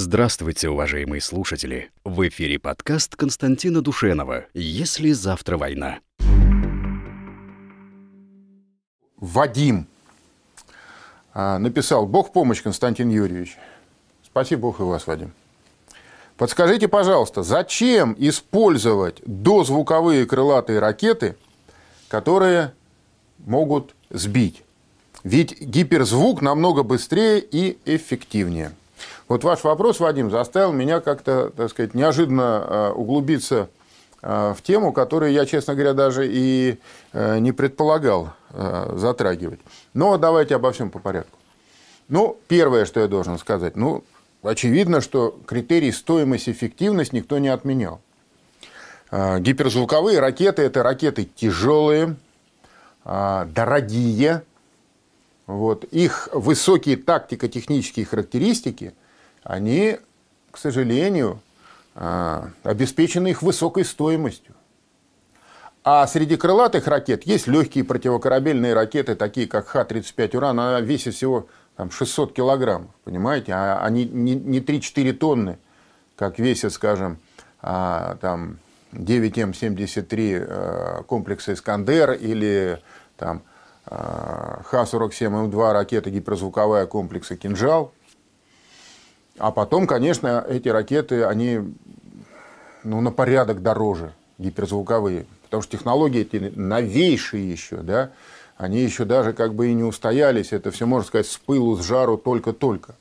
Здравствуйте, уважаемые слушатели! В эфире подкаст Константина Душенова «Если завтра война». Вадим а, написал «Бог помощь, Константин Юрьевич». Спасибо Бог и вас, Вадим. Подскажите, пожалуйста, зачем использовать дозвуковые крылатые ракеты, которые могут сбить? Ведь гиперзвук намного быстрее и эффективнее. Вот ваш вопрос, Вадим, заставил меня как-то, так сказать, неожиданно э, углубиться э, в тему, которую я, честно говоря, даже и э, не предполагал затрагивать. Но давайте обо всем по порядку. Ну, первое, что я должен сказать, ну, очевидно, что критерий стоимость-эффективность никто не отменял. Гиперзвуковые ракеты – это ракеты тяжелые, дорогие, вот. Их высокие тактико-технические характеристики – они, к сожалению, а, обеспечены их высокой стоимостью. А среди крылатых ракет есть легкие противокорабельные ракеты, такие как Х-35 «Уран». Она весит всего там, 600 килограммов, понимаете? А они не 3-4 тонны, как весит, скажем, а, там, 9М-73 а, комплекса «Искандер» или там, Х-47М2 ракета гиперзвуковая комплекса «Кинжал». А потом, конечно, эти ракеты, они ну, на порядок дороже, гиперзвуковые. Потому что технологии эти новейшие еще, да, они еще даже как бы и не устоялись. Это все, можно сказать, с пылу, с жару только-только.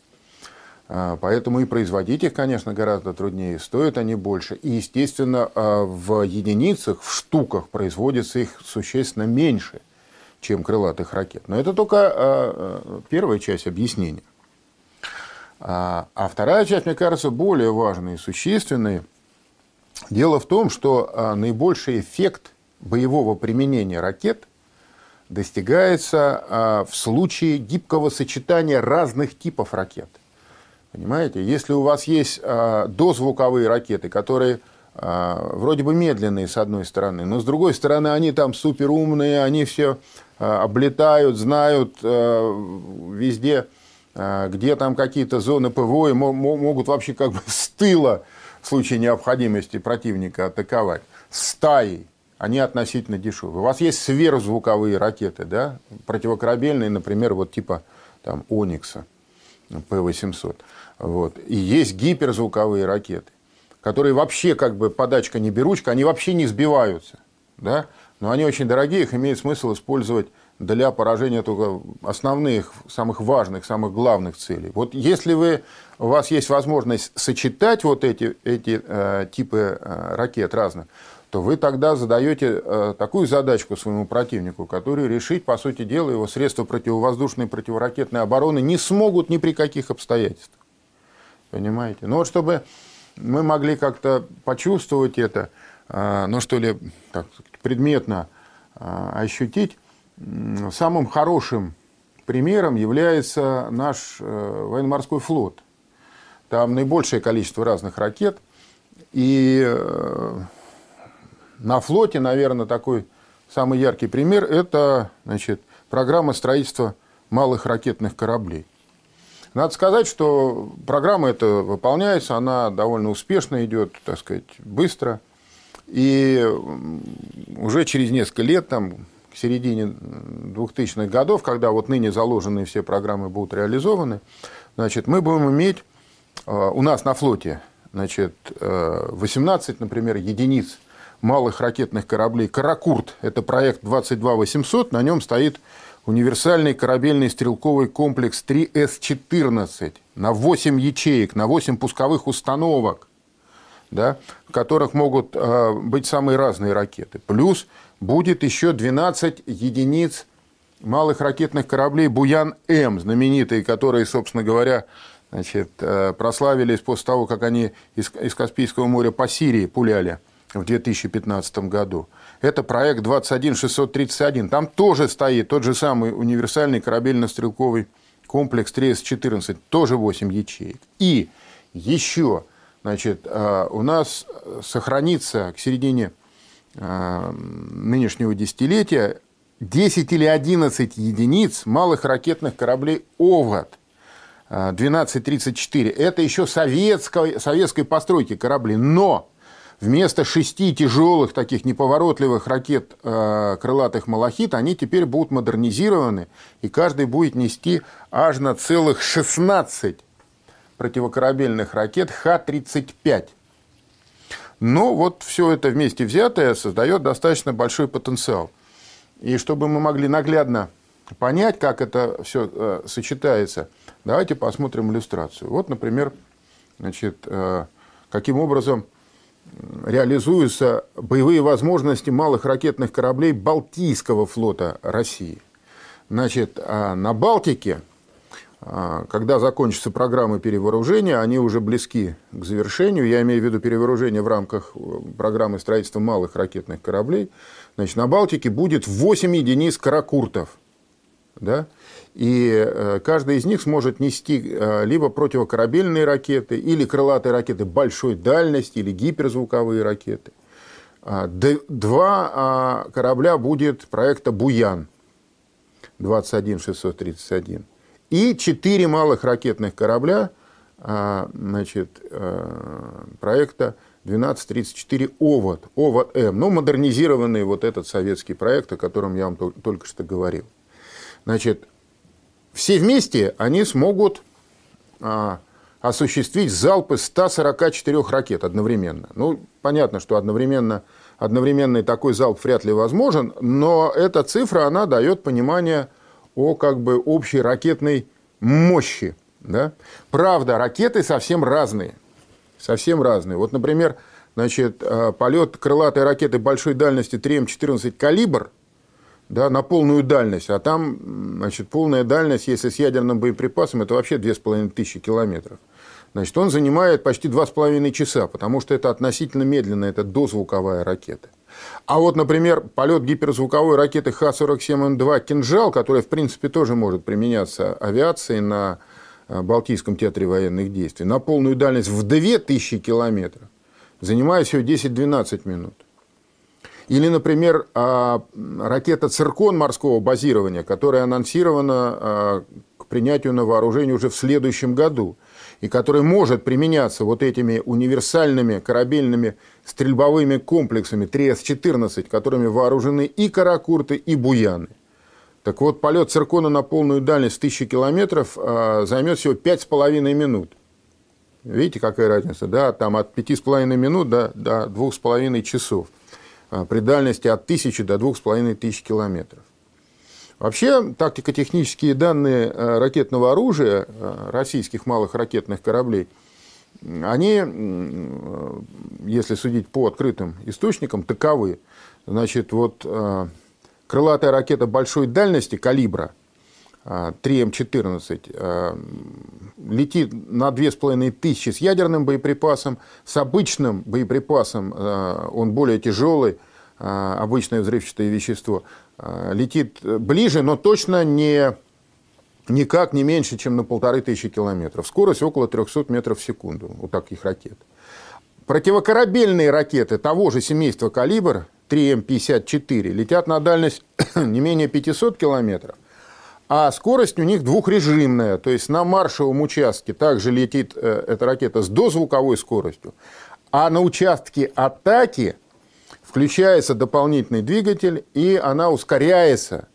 А, поэтому и производить их, конечно, гораздо труднее. Стоят они больше. И, естественно, а, в единицах, в штуках производится их существенно меньше, чем крылатых ракет. Но это только а, первая часть объяснения. А, а вторая часть, мне кажется, более важной и существенной. Дело в том, что а, наибольший эффект боевого применения ракет достигается а, в случае гибкого сочетания разных типов ракет. Понимаете, если у вас есть дозвуковые ракеты, которые вроде бы медленные с одной стороны, но с другой стороны они там суперумные, они все облетают, знают везде где там какие-то зоны ПВО и могут вообще как бы с тыла в случае необходимости противника атаковать. Стаи, они относительно дешевые. У вас есть сверхзвуковые ракеты, да, противокорабельные, например, вот типа там Оникса, П-800. Вот. И есть гиперзвуковые ракеты, которые вообще как бы подачка не беручка, они вообще не сбиваются. Да? Но они очень дорогие, их имеет смысл использовать для поражения только основных, самых важных, самых главных целей. Вот если вы, у вас есть возможность сочетать вот эти, эти э, типы э, ракет разных, то вы тогда задаете э, такую задачку своему противнику, которую решить, по сути дела, его средства противовоздушной и противоракетной обороны не смогут ни при каких обстоятельствах. Понимаете? Ну вот чтобы мы могли как-то почувствовать это, э, ну что ли, так, предметно э, ощутить, самым хорошим примером является наш э, военно-морской флот. Там наибольшее количество разных ракет. И э, на флоте, наверное, такой самый яркий пример – это значит, программа строительства малых ракетных кораблей. Надо сказать, что программа эта выполняется, она довольно успешно идет, так сказать, быстро. И уже через несколько лет, там, к середине 2000-х годов, когда вот ныне заложенные все программы будут реализованы, значит, мы будем иметь э, у нас на флоте значит, 18, э, например, единиц малых ракетных кораблей «Каракурт». Это проект 22800, на нем стоит универсальный корабельный стрелковый комплекс 3С-14 на 8 ячеек, на 8 пусковых установок, да, в которых могут э, быть самые разные ракеты. Плюс будет еще 12 единиц малых ракетных кораблей «Буян-М», знаменитые, которые, собственно говоря, значит, э, прославились после того, как они из, из Каспийского моря по Сирии пуляли в 2015 году. Это проект 21631. Там тоже стоит тот же самый универсальный корабельно-стрелковый комплекс 3С-14, тоже 8 ячеек. И еще значит, э, у нас сохранится к середине нынешнего десятилетия 10 или 11 единиц малых ракетных кораблей «Овод». 1234. Это еще советской, советской постройки корабли. Но вместо шести тяжелых таких неповоротливых ракет э, крылатых «Малахит» они теперь будут модернизированы, и каждый будет нести аж на целых 16 противокорабельных ракет Х-35. Но вот все это вместе взятое создает достаточно большой потенциал. И чтобы мы могли наглядно понять, как это все э, сочетается, давайте посмотрим иллюстрацию. Вот, например, значит, э, каким образом реализуются боевые возможности малых ракетных кораблей Балтийского флота России. Значит, э, на Балтике, когда закончится программа перевооружения, они уже близки к завершению. Я имею в виду перевооружение в рамках э, программы строительства малых ракетных кораблей. Значит, на Балтике будет 8 единиц каракуртов. Да? И э, каждый из них сможет нести э, либо противокорабельные ракеты, или крылатые ракеты большой дальности, или гиперзвуковые ракеты. А, два а, корабля будет проекта «Буян» 21631. И четыре малых ракетных корабля а, значит, э, проекта 1234 ОВОД, ОВОД-М, ну, модернизированный вот этот советский проект, о котором я вам только что говорил. Значит, все вместе они смогут а, осуществить залпы 144 ракет одновременно. Ну, понятно, что одновременно, одновременный такой залп вряд ли возможен, но эта цифра, она дает понимание о как бы общей ракетной мощи. Да? Правда, ракеты совсем разные – совсем разные. Вот, например, значит, э, полет крылатой ракеты большой дальности 3М14 «Калибр» да, на полную дальность, а там значит, полная дальность, если с ядерным боеприпасом, это вообще 2500 километров. Значит, он занимает почти 2,5 часа, потому что это относительно медленно, это дозвуковая ракета. А вот, например, полет гиперзвуковой ракеты Х-47М2 «Кинжал», которая, в принципе, тоже может применяться авиацией на Э, Балтийском театре военных действий на полную дальность в 2000 километров занимает всего 10-12 минут. Или, например, а, ракета «Циркон» морского базирования, которая анонсирована а, к принятию на вооружение уже в следующем году, и которая может применяться вот этими универсальными корабельными стрельбовыми комплексами 3С-14, которыми вооружены и каракурты, и буяны. Так вот, полет циркона на полную дальность 1000 километров а, займет всего 5,5 минут. Видите, какая разница? Да, там от 5,5 минут до, до 2,5 часов. А, при дальности от 1000 до 2500 километров. Вообще, тактико-технические данные а, ракетного оружия российских малых ракетных кораблей, они, если судить по открытым источникам, таковы. Значит, вот крылатая ракета большой дальности калибра 3М14 а, а, летит на 2500 с ядерным боеприпасом, с обычным боеприпасом он более тяжелый, обычное взрывчатое вещество, летит ближе, но точно не, никак не меньше, чем на полторы тысячи километров. Скорость около 300 метров в секунду у таких ракет. Противокорабельные ракеты того же семейства «Калибр» 3М54 летят на дальность не менее 500 километров, а скорость у них двухрежимная, то есть на маршевом участке также летит э, эта ракета с дозвуковой скоростью, а на участке атаки включается дополнительный двигатель, и она ускоряется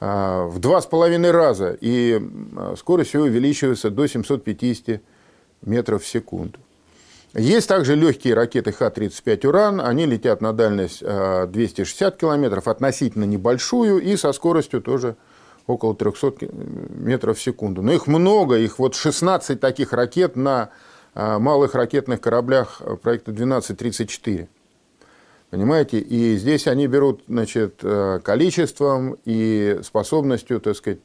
э, в два с половиной раза, и э, скорость ее увеличивается до 750 метров в секунду. Есть также легкие ракеты Х-35 «Уран». Они летят на дальность 260 э, километров, относительно небольшую, и со скоростью тоже около 300 метров в секунду. Но их много, их вот 16 таких ракет на малых ракетных кораблях проекта 1234. Понимаете? И здесь они берут значит, э, количеством и способностью, так сказать,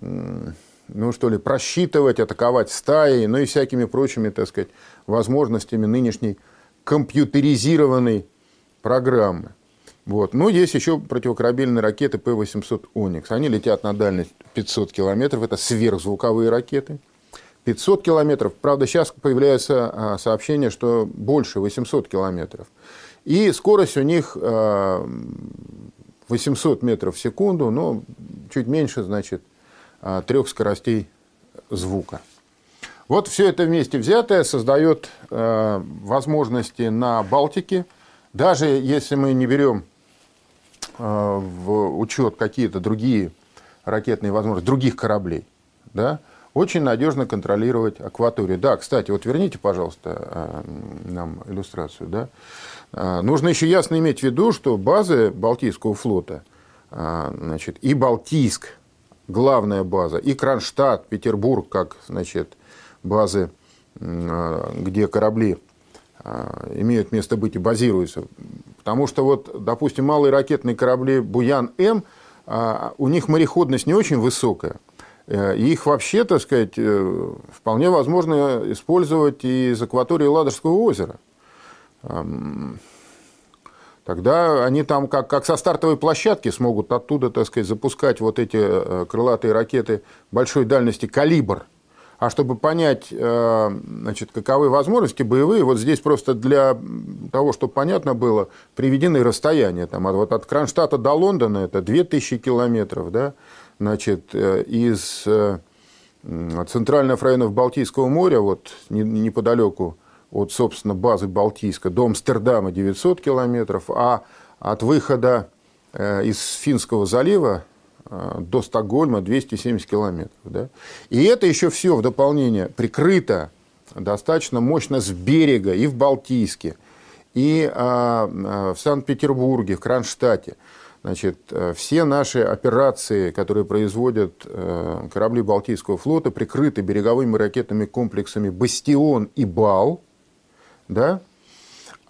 ну что ли, просчитывать, атаковать стаей, ну и всякими прочими, так сказать, возможностями нынешней компьютеризированной программы. Вот. Ну, есть еще противокорабельные ракеты П-800 «Оникс». Они летят на дальность 500 километров. Это сверхзвуковые ракеты. 500 километров. Правда, сейчас появляются а, сообщения, что больше, 800 километров. И скорость у них 800 а, метров в секунду, но чуть меньше, значит, а, трех скоростей звука. Вот все это вместе взятое создает э, возможности на Балтике. Даже если мы не берем э, в учет какие-то другие ракетные возможности, других кораблей, да, очень надежно контролировать акваторию. Да, кстати, вот верните, пожалуйста, э, нам иллюстрацию. Да? Э, нужно еще ясно иметь в виду, что базы Балтийского флота, э, значит, и Балтийск, главная база, и Кронштадт, Петербург, как значит, базы, где корабли имеют место быть и базируются. Потому что, вот, допустим, малые ракетные корабли «Буян-М», у них мореходность не очень высокая. Их вообще, так сказать, э, вполне возможно использовать и из акватории Ладожского озера. Тогда они там как, как со стартовой площадки смогут оттуда, так сказать, запускать вот эти э, крылатые ракеты большой дальности «Калибр». А чтобы понять, э, значит, каковы возможности боевые, вот здесь просто для того, чтобы понятно было, приведены расстояния. Там, вот от Кронштадта до Лондона это 2000 километров, да, значит, э, из центральных районов Балтийского моря, вот неподалеку от, собственно, базы Балтийска до Амстердама 900 километров, а от выхода э, из Финского залива э, до Стокгольма 270 километров. Да? И это еще все в дополнение прикрыто достаточно мощно с берега и в Балтийске, и а, в Санкт-Петербурге, в Кронштадте. Значит, э, все наши операции, которые производят корабли Балтийского флота, прикрыты береговыми ракетными комплексами «Бастион» и «Бал», да?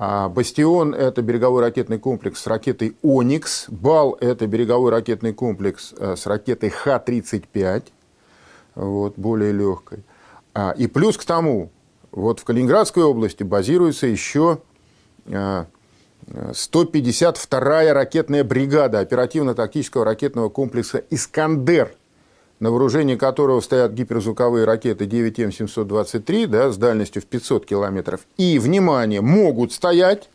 А «Бастион» – это береговой ракетный комплекс с ракетой «Оникс». «Бал» – это береговой ракетный комплекс э, с ракетой Х-35, вот, более легкой. А, и плюс к тому, вот в Калининградской области базируется еще 152-я э, ракетная бригада оперативно-тактического ракетного комплекса «Искандер», на вооружении которого стоят гиперзвуковые ракеты 9М723 да, с дальностью в 500 километров. И, внимание, могут стоять,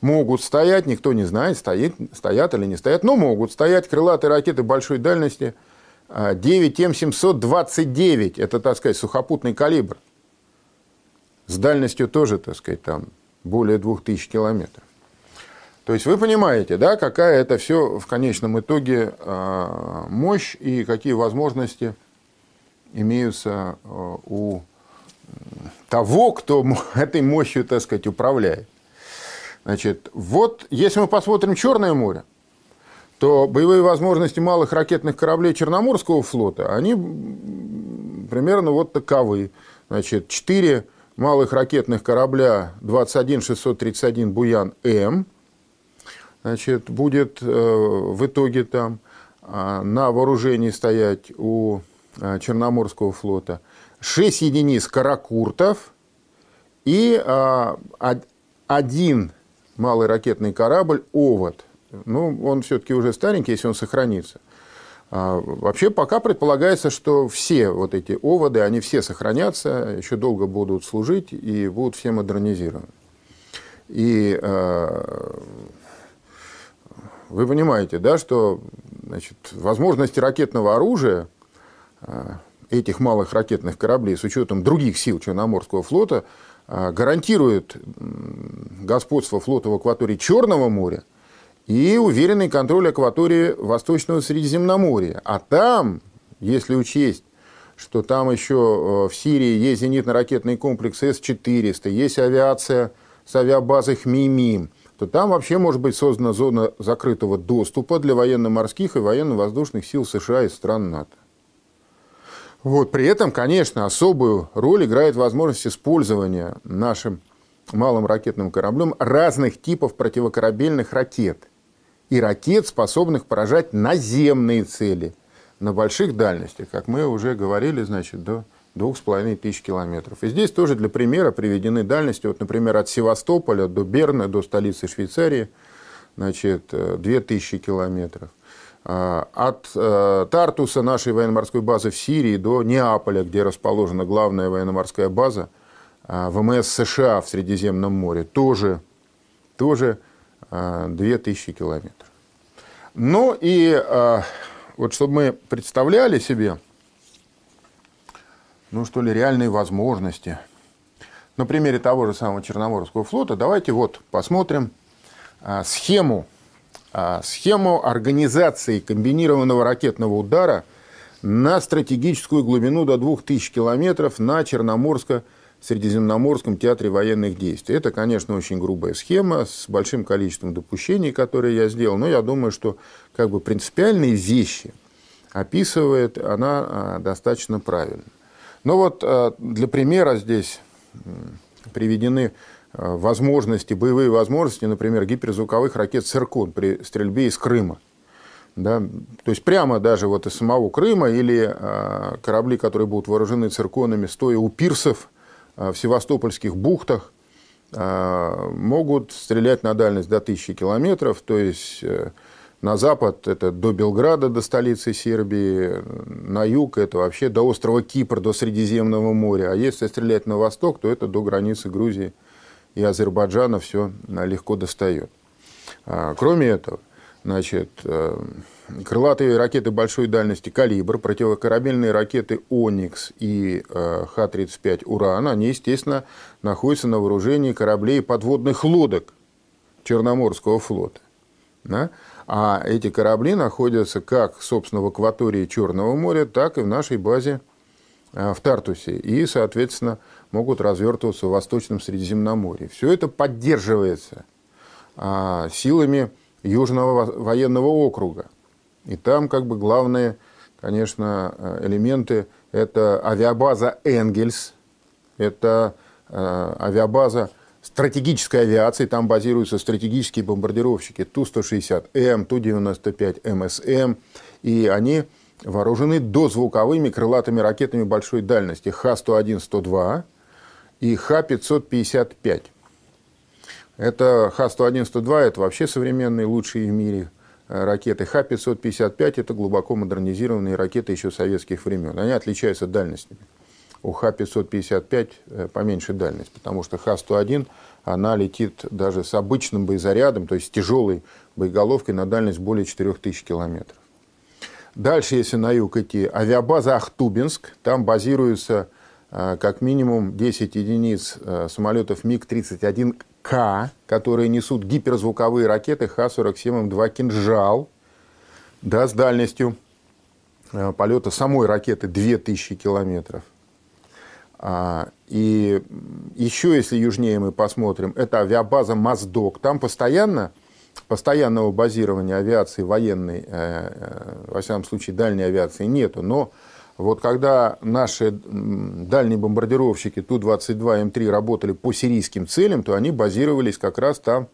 могут стоять, никто не знает, стоит, стоят или не стоят, но могут стоять крылатые ракеты большой дальности 9М729. А, Это, так сказать, сухопутный калибр. С дальностью тоже, так сказать, там более 2000 километров. То есть вы понимаете, да, какая это все в конечном итоге а, мощь и какие возможности имеются а, у того, кто этой мощью, так сказать, управляет. Значит, вот если мы посмотрим Черное море, то боевые возможности малых ракетных кораблей Черноморского флота, они примерно вот таковы. Значит, 4 малых ракетных корабля 21631 «Буян-М», значит, будет э, в итоге там а, на вооружении стоять у а, Черноморского флота 6 единиц каракуртов и а, один малый ракетный корабль «Овод». Ну, он все-таки уже старенький, если он сохранится. Вообще пока предполагается, что все вот эти оводы, они все сохранятся, еще долго будут служить и будут все модернизированы. И вы понимаете, да, что значит, возможности ракетного оружия а, этих малых ракетных кораблей с учетом других сил Черноморского флота а, гарантирует господство флота в акватории Черного моря и уверенный контроль акватории Восточного Средиземноморья. А там, если учесть, что там еще э, в Сирии есть зенитно-ракетный комплекс С-400, есть авиация с авиабазой Хмимим, то там вообще может быть создана зона закрытого доступа для военно-морских и военно-воздушных сил США и стран НАТО. Вот, при этом, конечно, особую роль играет возможность использования нашим малым ракетным кораблем разных типов противокорабельных ракет. И ракет, способных поражать наземные цели на больших дальностях, как мы уже говорили, значит, до двух с половиной тысяч километров. И здесь тоже для примера приведены дальности, вот, например, от Севастополя до Берна, до столицы Швейцарии, значит, 2000 э, километров. А, от э, Тартуса, нашей военно-морской базы в Сирии, до Неаполя, где расположена главная военно-морская база а, ВМС США в Средиземном море, тоже, тоже 2000 километров. Ну и вот чтобы мы представляли себе, ну что ли, реальные возможности. На примере того же самого Черноморского флота давайте вот посмотрим а, схему, а, схему организации комбинированного ракетного удара на стратегическую глубину до 2000 километров на Черноморско Средиземноморском театре военных действий. Это, конечно, очень грубая схема с большим количеством допущений, которые я сделал, но я думаю, что как бы принципиальные вещи описывает она а, достаточно правильно. Но вот а, для примера здесь приведены а, возможности, боевые возможности, например, гиперзвуковых ракет «Циркон» при стрельбе из Крыма. Да? То есть прямо даже вот из самого Крыма или корабли, которые будут вооружены цирконами, стоя у пирсов Э, в севастопольских бухтах э, могут стрелять на дальность до 1000 километров, то есть э, на запад это до Белграда, до столицы Сербии, на юг это вообще до острова Кипр, до Средиземного моря, а если стрелять на восток, то это до границы Грузии и Азербайджана все легко достает. Кроме этого, значит, крылатые ракеты большой дальности «Калибр», противокорабельные ракеты «Оникс» и э, Х-35 «Уран», они, естественно, находятся на вооружении кораблей подводных лодок Черноморского флота. Да? А эти корабли находятся как, собственно, в акватории Черного моря, так и в нашей базе э, в Тартусе. И, соответственно, могут развертываться в Восточном Средиземноморье. Все это поддерживается а, силами Южного военного округа. И там как бы главные, конечно, э, элементы – это авиабаза «Энгельс», это э, авиабаза стратегической авиации, там базируются стратегические бомбардировщики Ту-160М, Ту-95МСМ, и они вооружены дозвуковыми крылатыми ракетами большой дальности Х-101-102 и Х-555. Это Х-101-102, это вообще современные лучшие в мире Э, ракеты Х-555 – это глубоко модернизированные ракеты еще советских времен. Они отличаются дальностями. У Х-555 э, поменьше дальность, потому что Х-101 она летит даже с обычным боезарядом, то есть с тяжелой боеголовкой на дальность более 4000 километров. Дальше, если на юг идти, авиабаза Ахтубинск, там базируются э, как минимум 10 единиц самолетов МиГ-31 к, которые несут гиперзвуковые ракеты Х-47М2 «Кинжал», да, с дальностью э, полета самой ракеты 2000 километров. А, и еще, если южнее мы посмотрим, это авиабаза Моздок. Там постоянно, постоянного базирования авиации военной, э, э, во всяком случае дальней авиации нету, но вот когда наши дальние бомбардировщики Ту-22М3 работали по сирийским целям, то они базировались как раз там,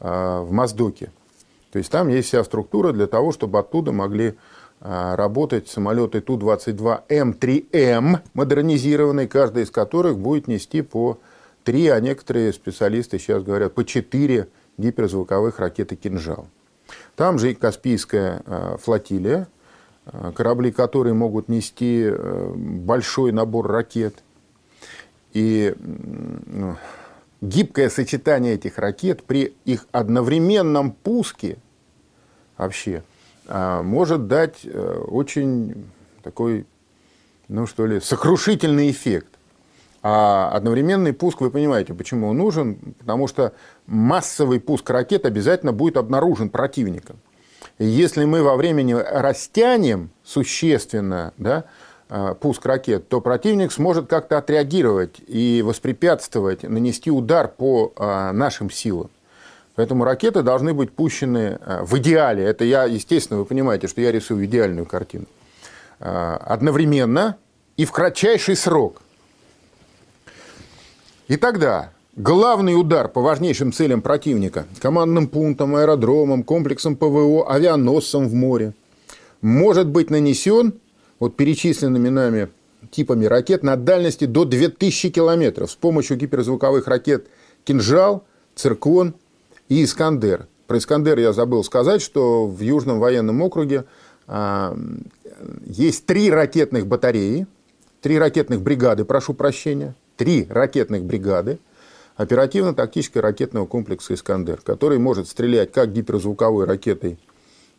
а, в Моздоке. То есть там есть вся структура для того, чтобы оттуда могли работать самолеты Ту-22М3М, модернизированные, каждый из которых будет нести по три, а некоторые специалисты сейчас говорят по четыре гиперзвуковых ракеты «Кинжал». Там же и Каспийская а, флотилия, Э, корабли, которые могут нести большой набор ракет. И ну, гибкое сочетание этих ракет при их одновременном пуске вообще может дать очень такой, ну что ли, сокрушительный эффект. А одновременный пуск, вы понимаете, почему он нужен? Потому что массовый пуск ракет обязательно будет обнаружен противником. Если мы во времени растянем существенно да, а, пуск ракет, то противник сможет как-то отреагировать и воспрепятствовать, нанести удар по а, нашим силам. Поэтому ракеты должны быть пущены а, в идеале. Это я, естественно, вы понимаете, что я рисую идеальную картину. Одновременно и в кратчайший срок. И тогда Главный удар по важнейшим целям противника – командным пунктам, аэродромам, комплексам ПВО, авианосцам в море – может быть нанесен вот перечисленными нами типами ракет на дальности до 2000 километров с помощью гиперзвуковых ракет «Кинжал», «Циркон» и «Искандер». Про «Искандер» я забыл сказать, что в Южном военном округе а, есть три ракетных батареи, три ракетных бригады, прошу прощения, три ракетных бригады – оперативно-тактического ракетного комплекса «Искандер», который может стрелять как гиперзвуковой ракетой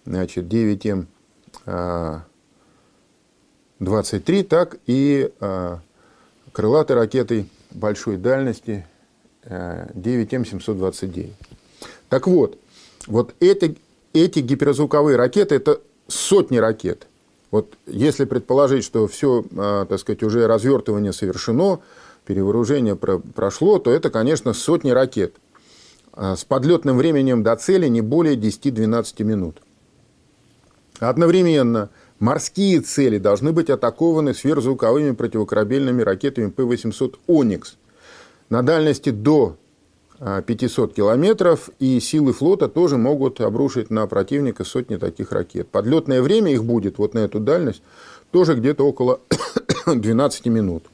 значит, 9М23, так и крылатой ракетой большой дальности 9М729. Так вот, вот эти, эти гиперзвуковые ракеты – это сотни ракет. Вот если предположить, что все, а, так сказать, уже развертывание совершено, перевооружение прошло, то это, конечно, сотни ракет а, с подлетным временем до цели не более 10-12 минут. Одновременно морские цели должны быть атакованы сверхзвуковыми противокорабельными ракетами П-800 «Оникс» на дальности до 500 километров, и силы флота тоже могут обрушить на противника сотни таких ракет. Подлетное время их будет вот на эту дальность тоже где-то около 12 минут.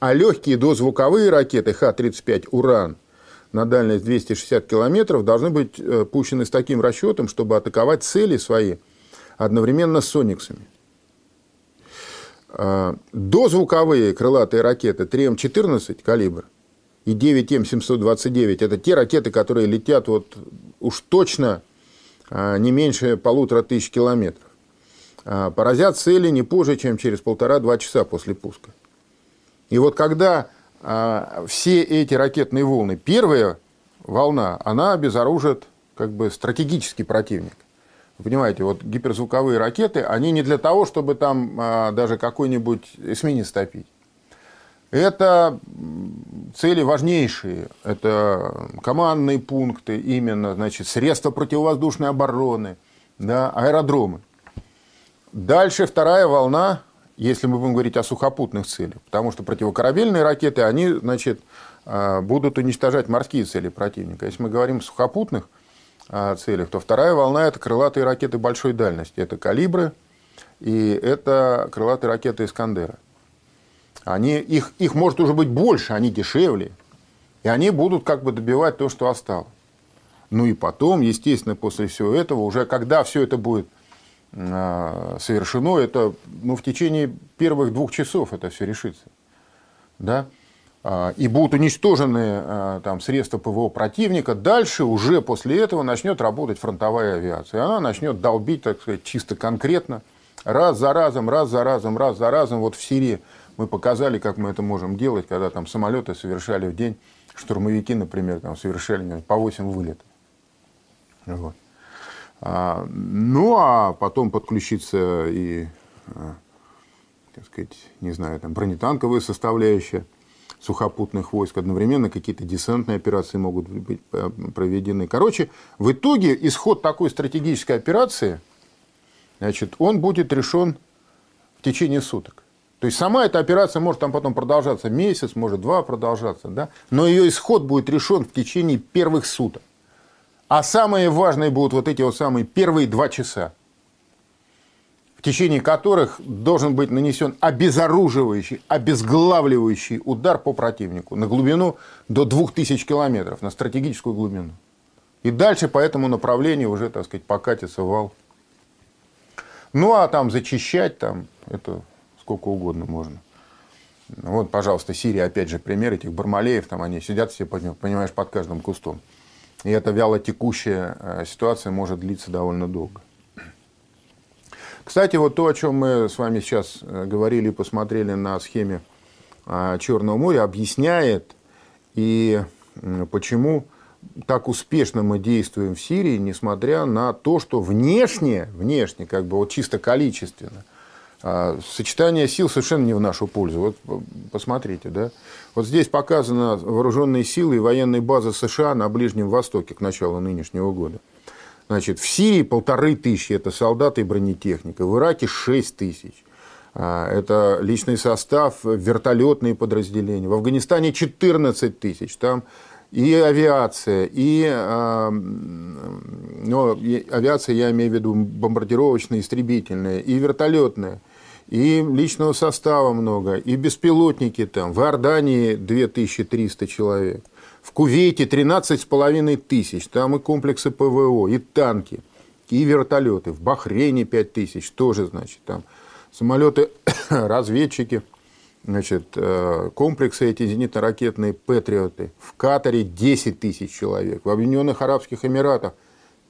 А легкие дозвуковые ракеты Х-35 «Уран» на дальность 260 километров должны быть э, пущены с таким расчетом, чтобы атаковать цели свои одновременно с «Сониксами». А, дозвуковые крылатые ракеты 3М14 калибр и 9М729 – это те ракеты, которые летят вот уж точно а, не меньше полутора тысяч километров. А, поразят цели не позже, чем через полтора-два часа после пуска. И вот когда а, все эти ракетные волны, первая волна, она обезоружит как бы стратегический противник. Вы понимаете, вот гиперзвуковые ракеты, они не для того, чтобы там даже какой-нибудь эсминец топить. Это цели важнейшие. Это командные пункты, именно, значит, средства противовоздушной обороны, да, аэродромы. Дальше вторая волна, если мы будем говорить о сухопутных целях, потому что противокорабельные ракеты, они, значит, а, будут уничтожать морские цели противника. Если мы говорим о сухопутных а, целях, то вторая волна – это крылатые ракеты большой дальности. Это «Калибры» и это крылатые ракеты «Искандера». Они, их, их может уже быть больше, они дешевле. И они будут как бы добивать то, что осталось. Ну и потом, естественно, после всего этого, уже когда все это будет э, совершено, это ну, в течение первых двух часов это все решится. Да? А, и будут уничтожены а, там, средства ПВО противника, дальше уже после этого начнет работать фронтовая авиация. И она начнет долбить, так сказать, чисто конкретно, раз за разом, раз за разом, раз за разом. Вот в Сирии мы показали, как мы это можем делать, когда там самолеты совершали в день, штурмовики, например, там совершали по 8 вылетов. Вот. А, ну, а потом подключиться и, а, так сказать, не знаю, там бронетанковая составляющая сухопутных войск, одновременно какие-то десантные операции могут быть э, проведены. Короче, в итоге исход такой стратегической операции, значит, он будет решен в течение суток. То есть сама эта операция может там потом продолжаться месяц, может два продолжаться, да? но ее исход будет решен в течение первых суток. А самые важные будут вот эти вот самые первые два часа, в течение которых должен быть нанесен обезоруживающий, обезглавливающий удар по противнику на глубину до 2000 километров, на стратегическую глубину. И дальше по этому направлению уже, так сказать, покатится вал. Ну, а там зачищать, там, это сколько угодно можно. Вот, пожалуйста, Сирия, опять же, пример этих бармалеев, там они сидят все, понимаешь, под каждым кустом. И эта вяло текущая э, ситуация может длиться довольно долго. Кстати, вот то, о чем мы с вами сейчас э, говорили и посмотрели на схеме э, Черного моря, объясняет и почему так успешно мы действуем в Сирии, несмотря на то, что внешне, внешне, как бы вот чисто количественно – а сочетание сил совершенно не в нашу пользу. Вот посмотрите, да. Вот здесь показаны вооруженные силы и военные базы США на Ближнем Востоке к началу нынешнего года. Значит, в Сирии полторы тысячи – это солдаты и бронетехника, в Ираке шесть тысяч. А, это личный состав, вертолетные подразделения. В Афганистане 14 тысяч. Там и авиация, и, э, ну, авиация, я имею в виду бомбардировочная, истребительная, и вертолетная – и личного состава много, и беспилотники там. В Иордании 2300 человек, в Кувейте 13,5 тысяч, там и комплексы ПВО, и танки, и вертолеты. В Бахрейне 5 тысяч, тоже, значит, там самолеты, разведчики, значит, э, комплексы эти зенитно-ракетные «Патриоты». В Катаре 10 тысяч человек, в Объединенных Арабских Эмиратах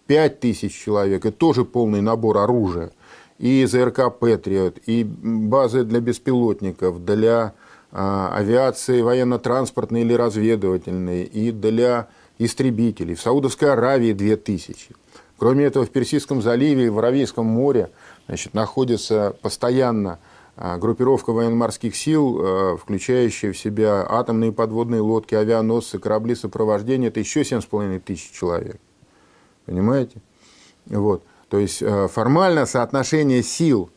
5 тысяч человек, и тоже полный набор оружия – и ЗРК «Патриот», и базы для беспилотников, для авиации военно-транспортной или разведывательной, и для истребителей. В Саудовской Аравии 2000. Кроме этого, в Персидском заливе и в Аравийском море значит, находится постоянно а, группировка военно-морских сил, а, включающая в себя атомные подводные лодки, авианосцы, корабли сопровождения, это еще 7,5 тысяч человек. Понимаете? Вот. То есть а, формально соотношение сил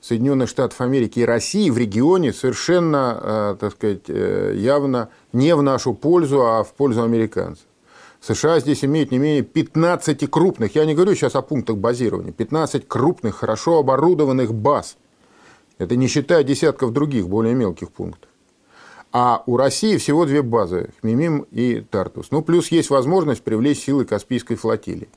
Соединенных Штатов Америки и России в регионе совершенно, так сказать, э, явно не в нашу пользу, а в пользу американцев. США здесь имеют не менее 15 крупных, я не говорю сейчас о пунктах базирования, 15 крупных, хорошо оборудованных баз. Это не считая десятков других, более мелких пунктов. А у России всего две базы – Хмимим и Тартус. Ну, плюс есть возможность привлечь силы Каспийской флотилии.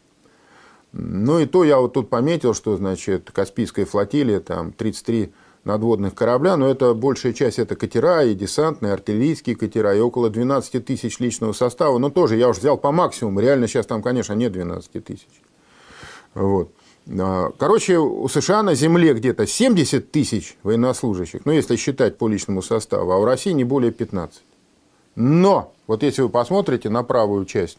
Ну, и то я вот тут пометил, что, значит, Каспийская флотилия, там 33 надводных корабля, но это большая часть это катера и десантные, артиллерийские катера, и около 12 тысяч личного состава. Но тоже я уже взял по максимуму, реально сейчас там, конечно, нет 12 тысяч. Вот. А, короче, у США на земле где-то 70 тысяч военнослужащих, ну, если считать по личному составу, а у России не более 15. Но, вот если вы посмотрите на правую часть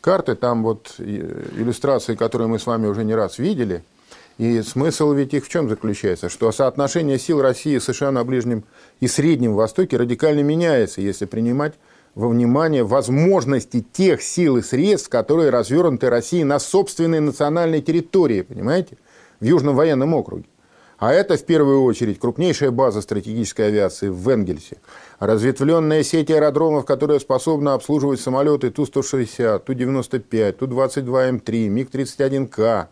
карты, там вот иллюстрации, которые мы с вами уже не раз видели – и смысл ведь их в чем заключается? Что соотношение сил России и США на Ближнем и Среднем Востоке радикально меняется, если принимать во внимание возможности тех сил и средств, которые развернуты Россией на собственной национальной территории, понимаете, в Южном военном округе. А это, в первую очередь, крупнейшая база стратегической авиации в Энгельсе, разветвленная сеть аэродромов, которая способна обслуживать самолеты Ту-160, Ту-95, Ту-22М3, МиГ-31К,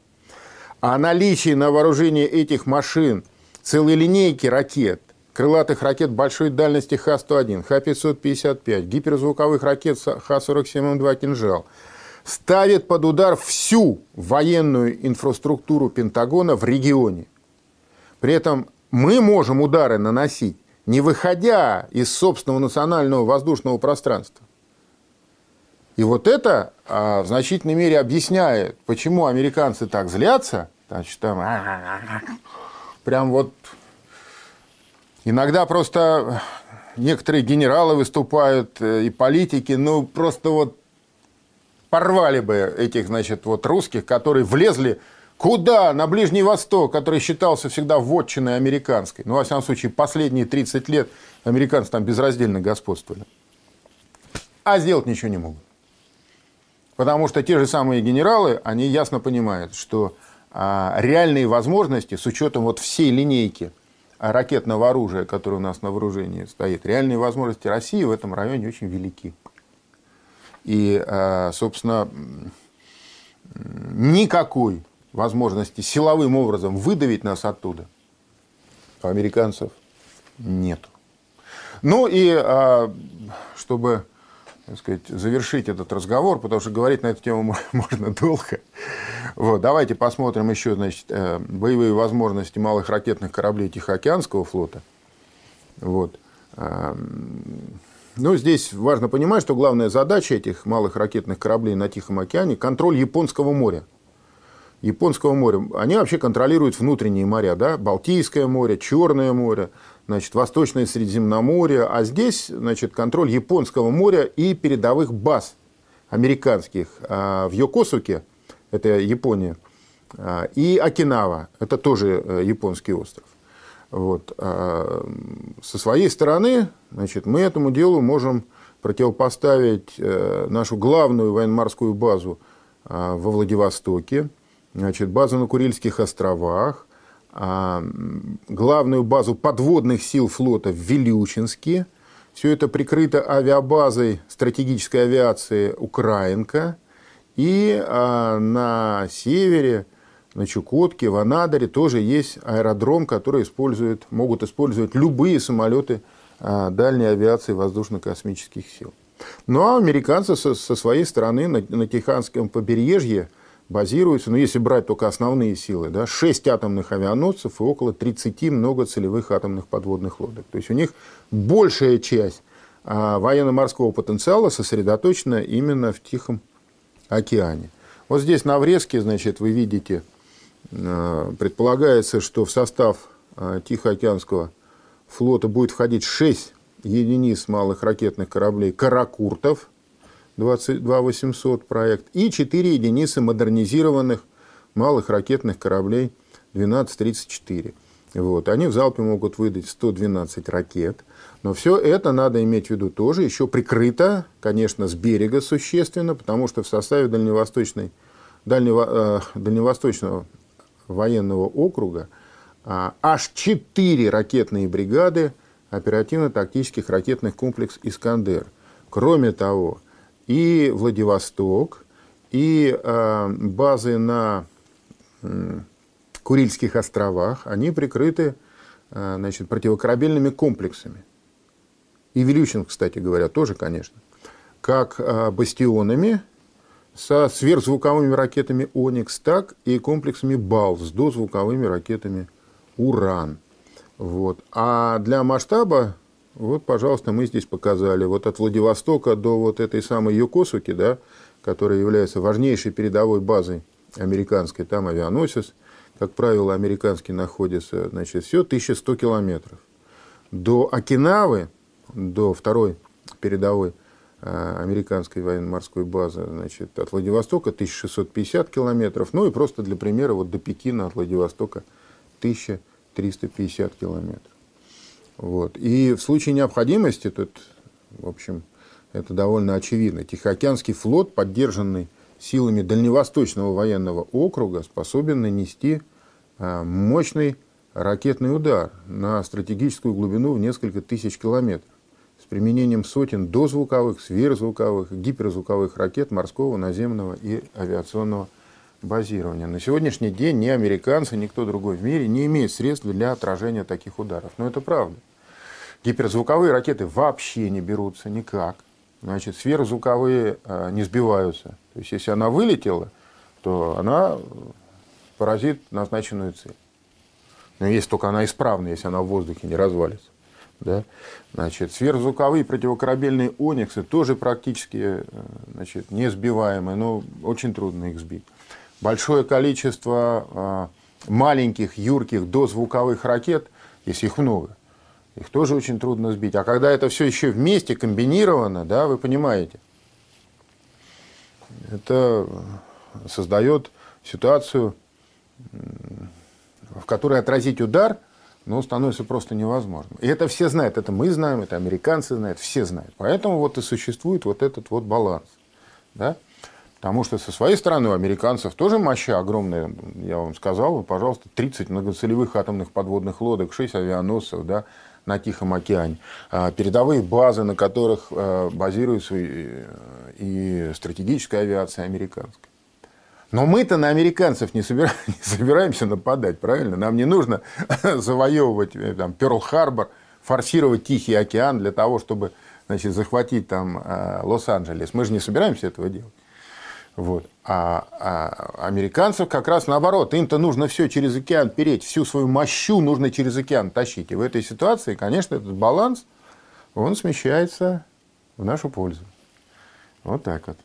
о наличии на вооружении этих машин целой линейки ракет, крылатых ракет большой дальности Х-101, Х-555, гиперзвуковых ракет Х-47М2 «Кинжал», ставит под удар всю военную инфраструктуру Пентагона в регионе. При этом мы можем удары наносить, не выходя из собственного национального воздушного пространства. И вот это а, в значительной мере объясняет, почему американцы так злятся, значит, там, прям вот иногда просто некоторые генералы выступают э, и политики, ну, просто вот порвали бы этих, значит, вот русских, которые влезли куда? На Ближний Восток, который считался всегда вотчиной американской. Ну, во всяком случае, последние 30 лет американцы там безраздельно господствовали. А сделать ничего не могут. Потому что те же самые генералы, они ясно понимают, что а, реальные возможности с учетом вот всей линейки ракетного оружия, которое у нас на вооружении стоит, реальные возможности России в этом районе очень велики. И, а, собственно, никакой возможности силовым образом выдавить нас оттуда у американцев нету. Ну и а, чтобы так сказать, завершить этот разговор, потому что говорить на эту тему можно долго. Вот, давайте посмотрим еще значит, э, боевые возможности малых ракетных кораблей Тихоокеанского флота. Вот. Эм, ну, здесь важно понимать, что главная задача этих малых ракетных кораблей на Тихом океане – контроль Японского моря. Японского моря. Они вообще контролируют внутренние моря, да? Балтийское море, Черное море, значит, Восточное Средиземноморье, а здесь значит, контроль Японского моря и передовых баз американских а, в Йокосуке, это Япония, а, и Окинава, это тоже э, японский остров. Вот. А, со своей стороны значит, мы этому делу можем противопоставить э, нашу главную военно-морскую базу во Владивостоке, значит, базу на Курильских островах, а, главную базу подводных сил флота в Вилючинске. Все это прикрыто авиабазой стратегической авиации «Украинка». И а, на севере, на Чукотке, в Анадыре тоже есть аэродром, который использует, могут использовать любые самолеты а, дальней авиации воздушно-космических сил. Ну а американцы со, со своей стороны на, на Тиханском побережье базируются, ну, если брать только основные силы, да, 6 атомных авианосцев и около 30 многоцелевых атомных подводных лодок. То есть у них большая часть а, военно-морского потенциала сосредоточена именно в Тихом океане. Вот здесь на врезке, значит, вы видите, а, предполагается, что в состав а, Тихоокеанского флота будет входить 6 единиц малых ракетных кораблей «Каракуртов», 22 800 проект, и 4 единицы модернизированных малых ракетных кораблей 1234. Вот. Они в залпе могут выдать 112 ракет. Но все это надо иметь в виду тоже еще прикрыто, конечно, с берега существенно, потому что в составе Дальневосточной, Дальнево, э, Дальневосточного военного округа э, аж 4 ракетные бригады оперативно-тактических ракетных комплекс «Искандер». Кроме того, и Владивосток, и э, базы на Курильских островах, они прикрыты э, значит, противокорабельными комплексами. И Вилючинск, кстати говоря, тоже, конечно. Как э, бастионами со сверхзвуковыми ракетами «Оникс», так и комплексами «Бал» с дозвуковыми ракетами «Уран». Вот. А для масштаба вот, пожалуйста, мы здесь показали вот от Владивостока до вот этой самой Юкосуки, да, которая является важнейшей передовой базой американской, там авианосец, как правило, американский находится, значит, все 1100 километров. До Окинавы, до второй передовой а, американской военно-морской базы, значит, от Владивостока 1650 километров, ну и просто для примера вот до Пекина от Владивостока 1350 километров. Вот. И в случае необходимости, тут, в общем, это довольно очевидно, Тихоокеанский флот, поддержанный силами Дальневосточного военного округа, способен нанести а, мощный ракетный удар на стратегическую глубину в несколько тысяч километров с применением сотен дозвуковых, сверхзвуковых, гиперзвуковых ракет морского, наземного и авиационного базирования. На сегодняшний день ни американцы, ни кто другой в мире не имеет средств для отражения таких ударов. Но это правда. Гиперзвуковые ракеты вообще не берутся никак. Значит, сверхзвуковые а, не сбиваются. То есть, если она вылетела, то она поразит назначенную цель. Но если только она исправна, если она в воздухе не развалится. Да? Значит, сверхзвуковые противокорабельные ониксы тоже практически э, значит, не сбиваемые, но очень трудно их сбить. Большое количество маленьких, юрких дозвуковых ракет, если их много, их тоже очень трудно сбить. А когда это все еще вместе комбинировано, да, вы понимаете, это создает ситуацию, в которой отразить удар ну, становится просто невозможным. И это все знают, это мы знаем, это американцы знают, все знают. Поэтому вот и существует вот этот вот баланс. Да? Потому что со своей стороны у американцев тоже моща огромная. Я вам сказал, пожалуйста, 30 многоцелевых атомных подводных лодок, 6 авианосцев, да, на Тихом океане, а, передовые базы, на которых а, базируется и стратегическая авиация американская. Но мы-то на американцев не, собира... не собираемся нападать, правильно? Нам не нужно завоевывать э, там, Перл-Харбор, форсировать Тихий океан для того, чтобы значит, захватить там а, Лос-Анджелес. Мы же не собираемся этого делать. Вот. А, а американцев как раз наоборот. Им-то нужно все через океан переть, всю свою мощу нужно через океан тащить. И в этой ситуации, конечно, этот баланс, он смещается в нашу пользу. Вот так вот.